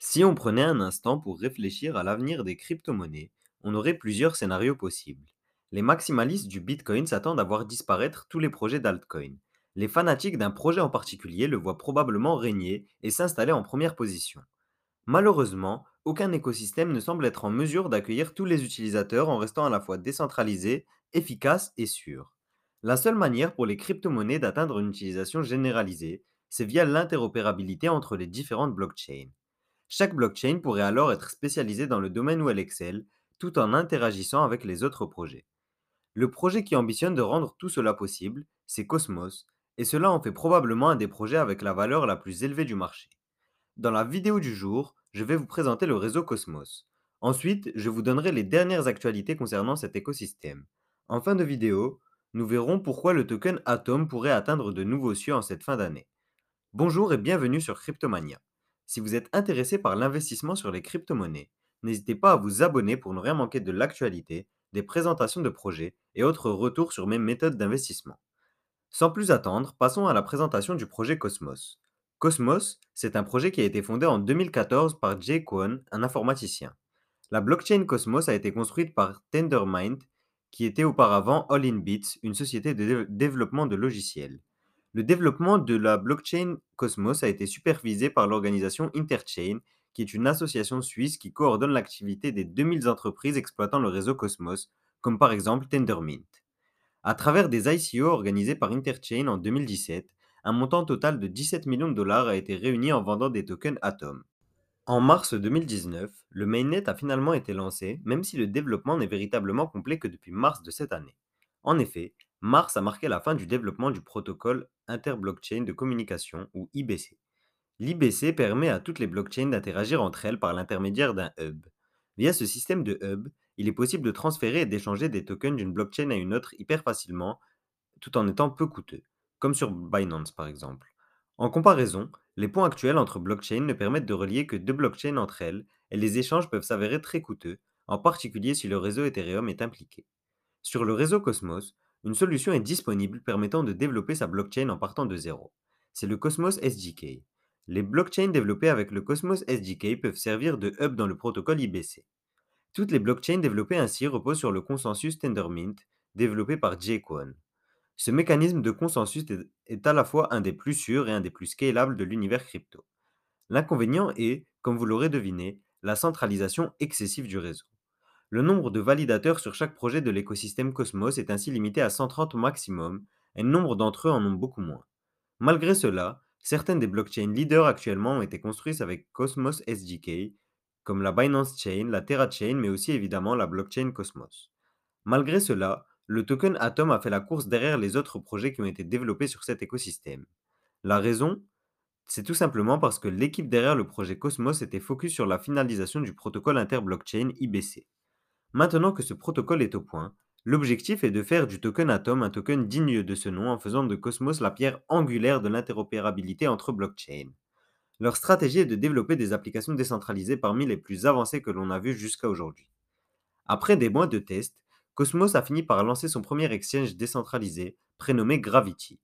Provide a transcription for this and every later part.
Si on prenait un instant pour réfléchir à l'avenir des crypto-monnaies, on aurait plusieurs scénarios possibles. Les maximalistes du Bitcoin s'attendent à voir disparaître tous les projets d'altcoin. Les fanatiques d'un projet en particulier le voient probablement régner et s'installer en première position. Malheureusement, aucun écosystème ne semble être en mesure d'accueillir tous les utilisateurs en restant à la fois décentralisé, efficace et sûr. La seule manière pour les crypto-monnaies d'atteindre une utilisation généralisée, c'est via l'interopérabilité entre les différentes blockchains. Chaque blockchain pourrait alors être spécialisée dans le domaine où elle excelle, tout en interagissant avec les autres projets. Le projet qui ambitionne de rendre tout cela possible, c'est Cosmos, et cela en fait probablement un des projets avec la valeur la plus élevée du marché. Dans la vidéo du jour, je vais vous présenter le réseau Cosmos. Ensuite, je vous donnerai les dernières actualités concernant cet écosystème. En fin de vidéo, nous verrons pourquoi le token Atom pourrait atteindre de nouveaux cieux en cette fin d'année. Bonjour et bienvenue sur Cryptomania. Si vous êtes intéressé par l'investissement sur les crypto-monnaies, n'hésitez pas à vous abonner pour ne rien manquer de l'actualité, des présentations de projets et autres retours sur mes méthodes d'investissement. Sans plus attendre, passons à la présentation du projet Cosmos. Cosmos, c'est un projet qui a été fondé en 2014 par Jay Kwon, un informaticien. La blockchain Cosmos a été construite par Tendermint, qui était auparavant All in Bits, une société de dé- développement de logiciels. Le développement de la blockchain Cosmos a été supervisé par l'organisation Interchain, qui est une association suisse qui coordonne l'activité des 2000 entreprises exploitant le réseau Cosmos, comme par exemple Tendermint. À travers des ICO organisés par Interchain en 2017, un montant total de 17 millions de dollars a été réuni en vendant des tokens Atom. En mars 2019, le mainnet a finalement été lancé, même si le développement n'est véritablement complet que depuis mars de cette année. En effet, mars a marqué la fin du développement du protocole interblockchain de communication, ou IBC. L'IBC permet à toutes les blockchains d'interagir entre elles par l'intermédiaire d'un hub. Via ce système de hub, il est possible de transférer et d'échanger des tokens d'une blockchain à une autre hyper facilement, tout en étant peu coûteux, comme sur Binance par exemple. En comparaison, les ponts actuels entre blockchains ne permettent de relier que deux blockchains entre elles, et les échanges peuvent s'avérer très coûteux, en particulier si le réseau Ethereum est impliqué. Sur le réseau Cosmos, une solution est disponible permettant de développer sa blockchain en partant de zéro. C'est le Cosmos SDK. Les blockchains développées avec le Cosmos SDK peuvent servir de hub dans le protocole IBC. Toutes les blockchains développées ainsi reposent sur le consensus Tendermint, développé par Jay Kwon. Ce mécanisme de consensus est, est à la fois un des plus sûrs et un des plus scalables de l'univers crypto. L'inconvénient est, comme vous l'aurez deviné, la centralisation excessive du réseau. Le nombre de validateurs sur chaque projet de l'écosystème Cosmos est ainsi limité à 130 au maximum, et nombre d'entre eux en ont beaucoup moins. Malgré cela, certaines des blockchains leaders actuellement ont été construites avec Cosmos SDK, comme la Binance Chain, la Terra Chain, mais aussi évidemment la blockchain Cosmos. Malgré cela, le token Atom a fait la course derrière les autres projets qui ont été développés sur cet écosystème. La raison? C'est tout simplement parce que l'équipe derrière le projet Cosmos était focus sur la finalisation du protocole interblockchain IBC. Maintenant que ce protocole est au point, l'objectif est de faire du token Atom un token digne de ce nom en faisant de Cosmos la pierre angulaire de l'interopérabilité entre blockchains. Leur stratégie est de développer des applications décentralisées parmi les plus avancées que l'on a vues jusqu'à aujourd'hui. Après des mois de tests, Cosmos a fini par lancer son premier exchange décentralisé, prénommé Gravity.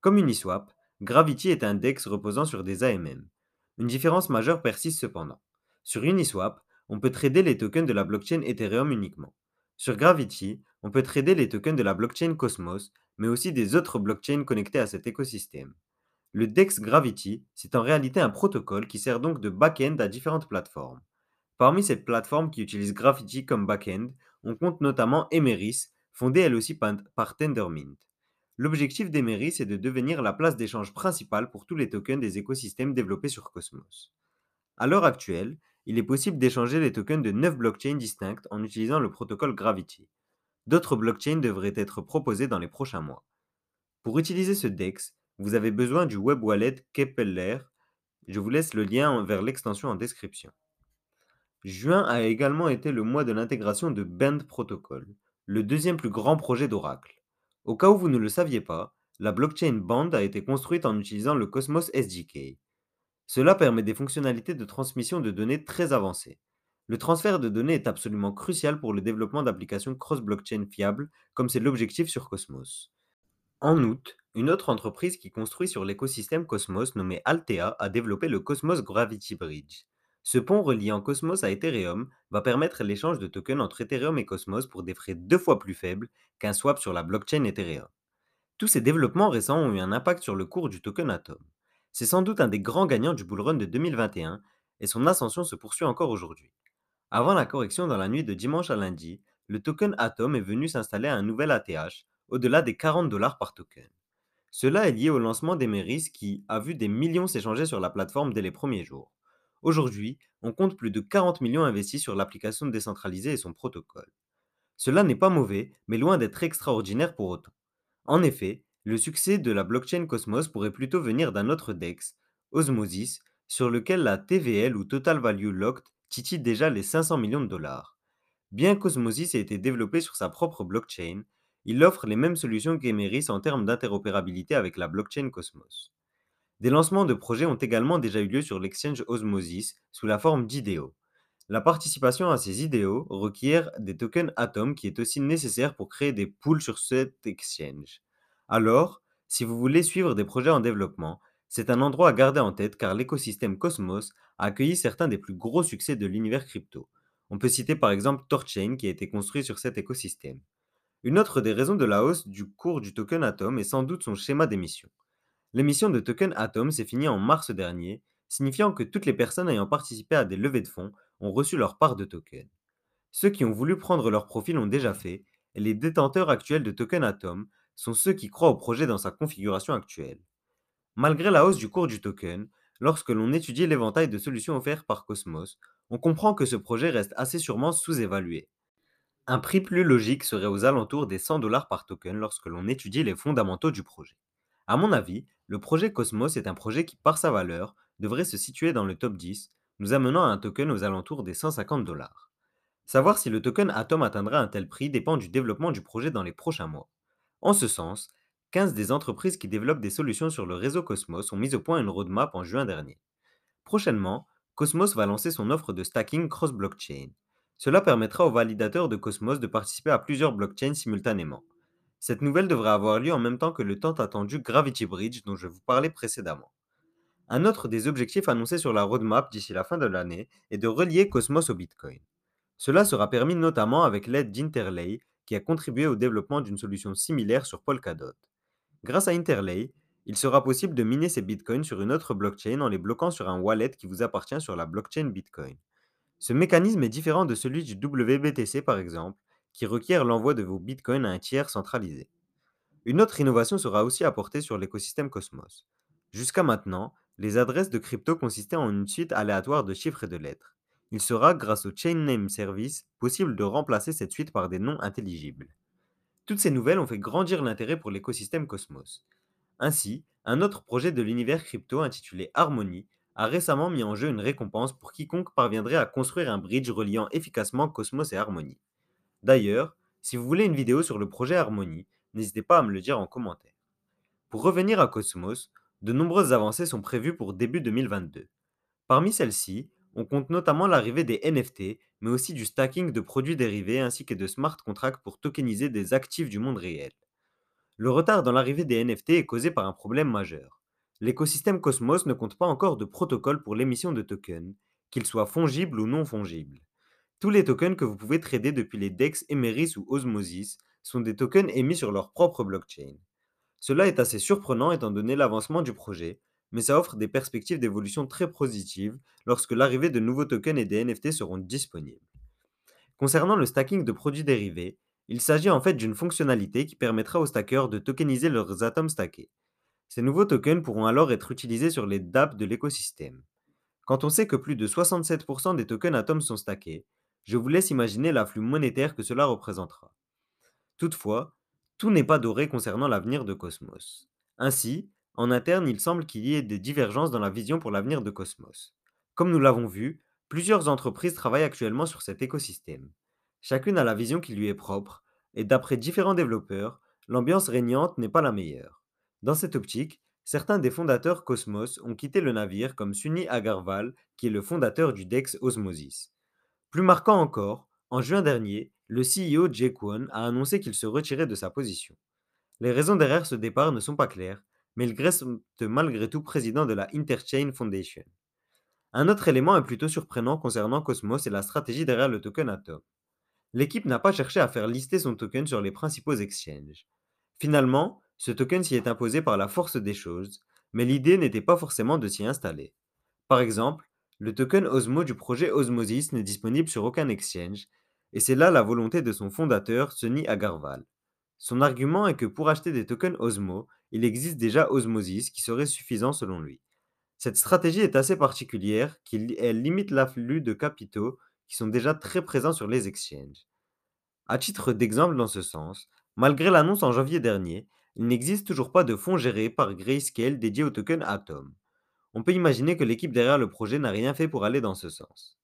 Comme Uniswap, Gravity est un DEX reposant sur des AMM. Une différence majeure persiste cependant. Sur Uniswap, on peut trader les tokens de la blockchain Ethereum uniquement. Sur Gravity, on peut trader les tokens de la blockchain Cosmos, mais aussi des autres blockchains connectées à cet écosystème. Le DEX Gravity, c'est en réalité un protocole qui sert donc de back-end à différentes plateformes. Parmi ces plateformes qui utilisent Gravity comme back-end, on compte notamment Emeris, fondée elle aussi par Tendermint. L'objectif d'Emeris est de devenir la place d'échange principale pour tous les tokens des écosystèmes développés sur Cosmos. À l'heure actuelle, il est possible d'échanger les tokens de 9 blockchains distinctes en utilisant le protocole Gravity. D'autres blockchains devraient être proposées dans les prochains mois. Pour utiliser ce DEX, vous avez besoin du web wallet Kepeller. Je vous laisse le lien vers l'extension en description. Juin a également été le mois de l'intégration de Band Protocol, le deuxième plus grand projet d'Oracle. Au cas où vous ne le saviez pas, la blockchain Band a été construite en utilisant le Cosmos SDK. Cela permet des fonctionnalités de transmission de données très avancées. Le transfert de données est absolument crucial pour le développement d'applications cross-blockchain fiables, comme c'est l'objectif sur Cosmos. En août, une autre entreprise qui construit sur l'écosystème Cosmos nommée Altea a développé le Cosmos Gravity Bridge. Ce pont reliant Cosmos à Ethereum va permettre l'échange de tokens entre Ethereum et Cosmos pour des frais deux fois plus faibles qu'un swap sur la blockchain Ethereum. Tous ces développements récents ont eu un impact sur le cours du token Atom. C'est sans doute un des grands gagnants du bull run de 2021 et son ascension se poursuit encore aujourd'hui. Avant la correction dans la nuit de dimanche à lundi, le token Atom est venu s'installer à un nouvel ATH, au-delà des 40 dollars par token. Cela est lié au lancement d'Emeris qui a vu des millions s'échanger sur la plateforme dès les premiers jours. Aujourd'hui, on compte plus de 40 millions investis sur l'application décentralisée et son protocole. Cela n'est pas mauvais, mais loin d'être extraordinaire pour autant. En effet, le succès de la blockchain Cosmos pourrait plutôt venir d'un autre DEX, Osmosis, sur lequel la TVL ou Total Value Locked titille déjà les 500 millions de dollars. Bien qu'Osmosis ait été développé sur sa propre blockchain, il offre les mêmes solutions qu'Emeris en termes d'interopérabilité avec la blockchain Cosmos. Des lancements de projets ont également déjà eu lieu sur l'exchange Osmosis sous la forme d'IDEO. La participation à ces IDO requiert des tokens Atom qui est aussi nécessaire pour créer des pools sur cet exchange. Alors, si vous voulez suivre des projets en développement, c'est un endroit à garder en tête car l'écosystème Cosmos a accueilli certains des plus gros succès de l'univers crypto. On peut citer par exemple Torchain qui a été construit sur cet écosystème. Une autre des raisons de la hausse du cours du token Atom est sans doute son schéma d'émission. L'émission de token Atom s'est finie en mars dernier, signifiant que toutes les personnes ayant participé à des levées de fonds ont reçu leur part de token. Ceux qui ont voulu prendre leur profil l'ont déjà fait, et les détenteurs actuels de token Atom sont ceux qui croient au projet dans sa configuration actuelle. Malgré la hausse du cours du token, lorsque l'on étudie l'éventail de solutions offertes par Cosmos, on comprend que ce projet reste assez sûrement sous-évalué. Un prix plus logique serait aux alentours des 100 dollars par token lorsque l'on étudie les fondamentaux du projet. À mon avis, le projet Cosmos est un projet qui, par sa valeur, devrait se situer dans le top 10, nous amenant à un token aux alentours des 150 dollars. Savoir si le token Atom atteindra un tel prix dépend du développement du projet dans les prochains mois. En ce sens, 15 des entreprises qui développent des solutions sur le réseau Cosmos ont mis au point une roadmap en juin dernier. Prochainement, Cosmos va lancer son offre de stacking cross-blockchain. Cela permettra aux validateurs de Cosmos de participer à plusieurs blockchains simultanément. Cette nouvelle devrait avoir lieu en même temps que le tant attendu Gravity Bridge dont je vous parlais précédemment. Un autre des objectifs annoncés sur la roadmap d'ici la fin de l'année est de relier Cosmos au Bitcoin. Cela sera permis notamment avec l'aide d'Interlay qui a contribué au développement d'une solution similaire sur Polkadot. Grâce à Interlay, il sera possible de miner ces bitcoins sur une autre blockchain en les bloquant sur un wallet qui vous appartient sur la blockchain Bitcoin. Ce mécanisme est différent de celui du WBTC par exemple, qui requiert l'envoi de vos bitcoins à un tiers centralisé. Une autre innovation sera aussi apportée sur l'écosystème Cosmos. Jusqu'à maintenant, les adresses de crypto consistaient en une suite aléatoire de chiffres et de lettres. Il sera, grâce au Chain Name Service, possible de remplacer cette suite par des noms intelligibles. Toutes ces nouvelles ont fait grandir l'intérêt pour l'écosystème Cosmos. Ainsi, un autre projet de l'univers crypto intitulé Harmony a récemment mis en jeu une récompense pour quiconque parviendrait à construire un bridge reliant efficacement Cosmos et Harmony. D'ailleurs, si vous voulez une vidéo sur le projet Harmony, n'hésitez pas à me le dire en commentaire. Pour revenir à Cosmos, de nombreuses avancées sont prévues pour début 2022. Parmi celles-ci, on compte notamment l'arrivée des NFT, mais aussi du stacking de produits dérivés ainsi que de smart contracts pour tokeniser des actifs du monde réel. Le retard dans l'arrivée des NFT est causé par un problème majeur l'écosystème Cosmos ne compte pas encore de protocole pour l'émission de tokens, qu'ils soient fongibles ou non fongibles. Tous les tokens que vous pouvez trader depuis les DEX Emeris ou Osmosis sont des tokens émis sur leur propre blockchain. Cela est assez surprenant étant donné l'avancement du projet, mais ça offre des perspectives d'évolution très positives lorsque l'arrivée de nouveaux tokens et des NFT seront disponibles. Concernant le stacking de produits dérivés, il s'agit en fait d'une fonctionnalité qui permettra aux stackers de tokeniser leurs atomes stackés. Ces nouveaux tokens pourront alors être utilisés sur les dApps de l'écosystème. Quand on sait que plus de 67% des tokens Atom sont stackés, je vous laisse imaginer l'afflux monétaire que cela représentera. Toutefois, tout n'est pas doré concernant l'avenir de Cosmos. Ainsi, en interne, il semble qu'il y ait des divergences dans la vision pour l'avenir de Cosmos. Comme nous l'avons vu, plusieurs entreprises travaillent actuellement sur cet écosystème. Chacune a la vision qui lui est propre, et d'après différents développeurs, l'ambiance régnante n'est pas la meilleure. Dans cette optique, certains des fondateurs Cosmos ont quitté le navire comme Sunny Agarwal, qui est le fondateur du DEX Osmosis. Plus marquant encore, en juin dernier, le CEO Jay Kwon a annoncé qu'il se retirait de sa position. Les raisons derrière ce départ ne sont pas claires, mais il reste malgré tout président de la Interchain Foundation. Un autre élément est plutôt surprenant concernant Cosmos et la stratégie derrière le token Atom. L'équipe n'a pas cherché à faire lister son token sur les principaux exchanges. Finalement, ce token s'y est imposé par la force des choses, mais l'idée n'était pas forcément de s'y installer. Par exemple, le token Osmo du projet Osmosis n'est disponible sur aucun exchange, et c'est là la volonté de son fondateur, Sunny Agarwal. Son argument est que pour acheter des tokens Osmo, il existe déjà Osmosis qui serait suffisant selon lui. Cette stratégie est assez particulière, elle limite l'afflux de capitaux qui sont déjà très présents sur les exchanges. À titre d'exemple dans ce sens, malgré l'annonce en janvier dernier, il n'existe toujours pas de fonds gérés par Grayscale dédiés au token Atom. On peut imaginer que l'équipe derrière le projet n'a rien fait pour aller dans ce sens.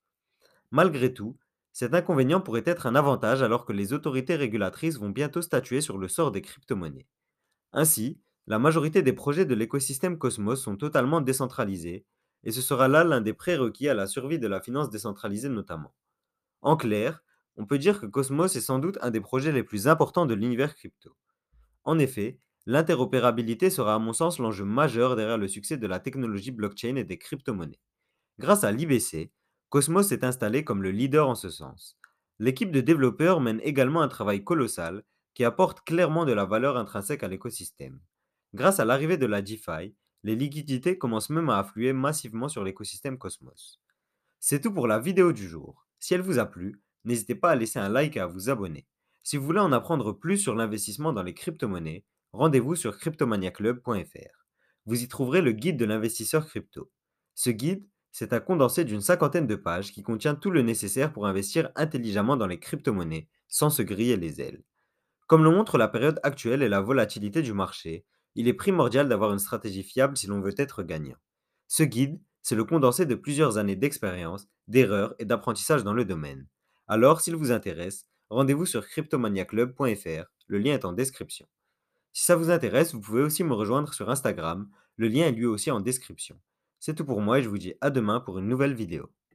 Malgré tout, cet inconvénient pourrait être un avantage alors que les autorités régulatrices vont bientôt statuer sur le sort des crypto-monnaies. Ainsi, la majorité des projets de l'écosystème Cosmos sont totalement décentralisés, et ce sera là l'un des prérequis à la survie de la finance décentralisée notamment. En clair, on peut dire que Cosmos est sans doute un des projets les plus importants de l'univers crypto. En effet, l'interopérabilité sera à mon sens l'enjeu majeur derrière le succès de la technologie blockchain et des crypto-monnaies. Grâce à l'IBC, Cosmos s'est installé comme le leader en ce sens. L'équipe de développeurs mène également un travail colossal qui apporte clairement de la valeur intrinsèque à l'écosystème. Grâce à l'arrivée de la DeFi, les liquidités commencent même à affluer massivement sur l'écosystème Cosmos. C'est tout pour la vidéo du jour. Si elle vous a plu, n'hésitez pas à laisser un like et à vous abonner. Si vous voulez en apprendre plus sur l'investissement dans les crypto-monnaies, rendez-vous sur cryptomaniaclub.fr. Vous y trouverez le guide de l'investisseur crypto. Ce guide, c'est un condensé d'une cinquantaine de pages qui contient tout le nécessaire pour investir intelligemment dans les crypto-monnaies sans se griller les ailes. Comme le montre la période actuelle et la volatilité du marché, il est primordial d'avoir une stratégie fiable si l'on veut être gagnant. Ce guide, c'est le condensé de plusieurs années d'expérience, d'erreurs et d'apprentissage dans le domaine. Alors, s'il vous intéresse, rendez-vous sur cryptomaniaclub.fr, le lien est en description. Si ça vous intéresse, vous pouvez aussi me rejoindre sur Instagram, le lien est lui aussi en description. C'est tout pour moi et je vous dis à demain pour une nouvelle vidéo.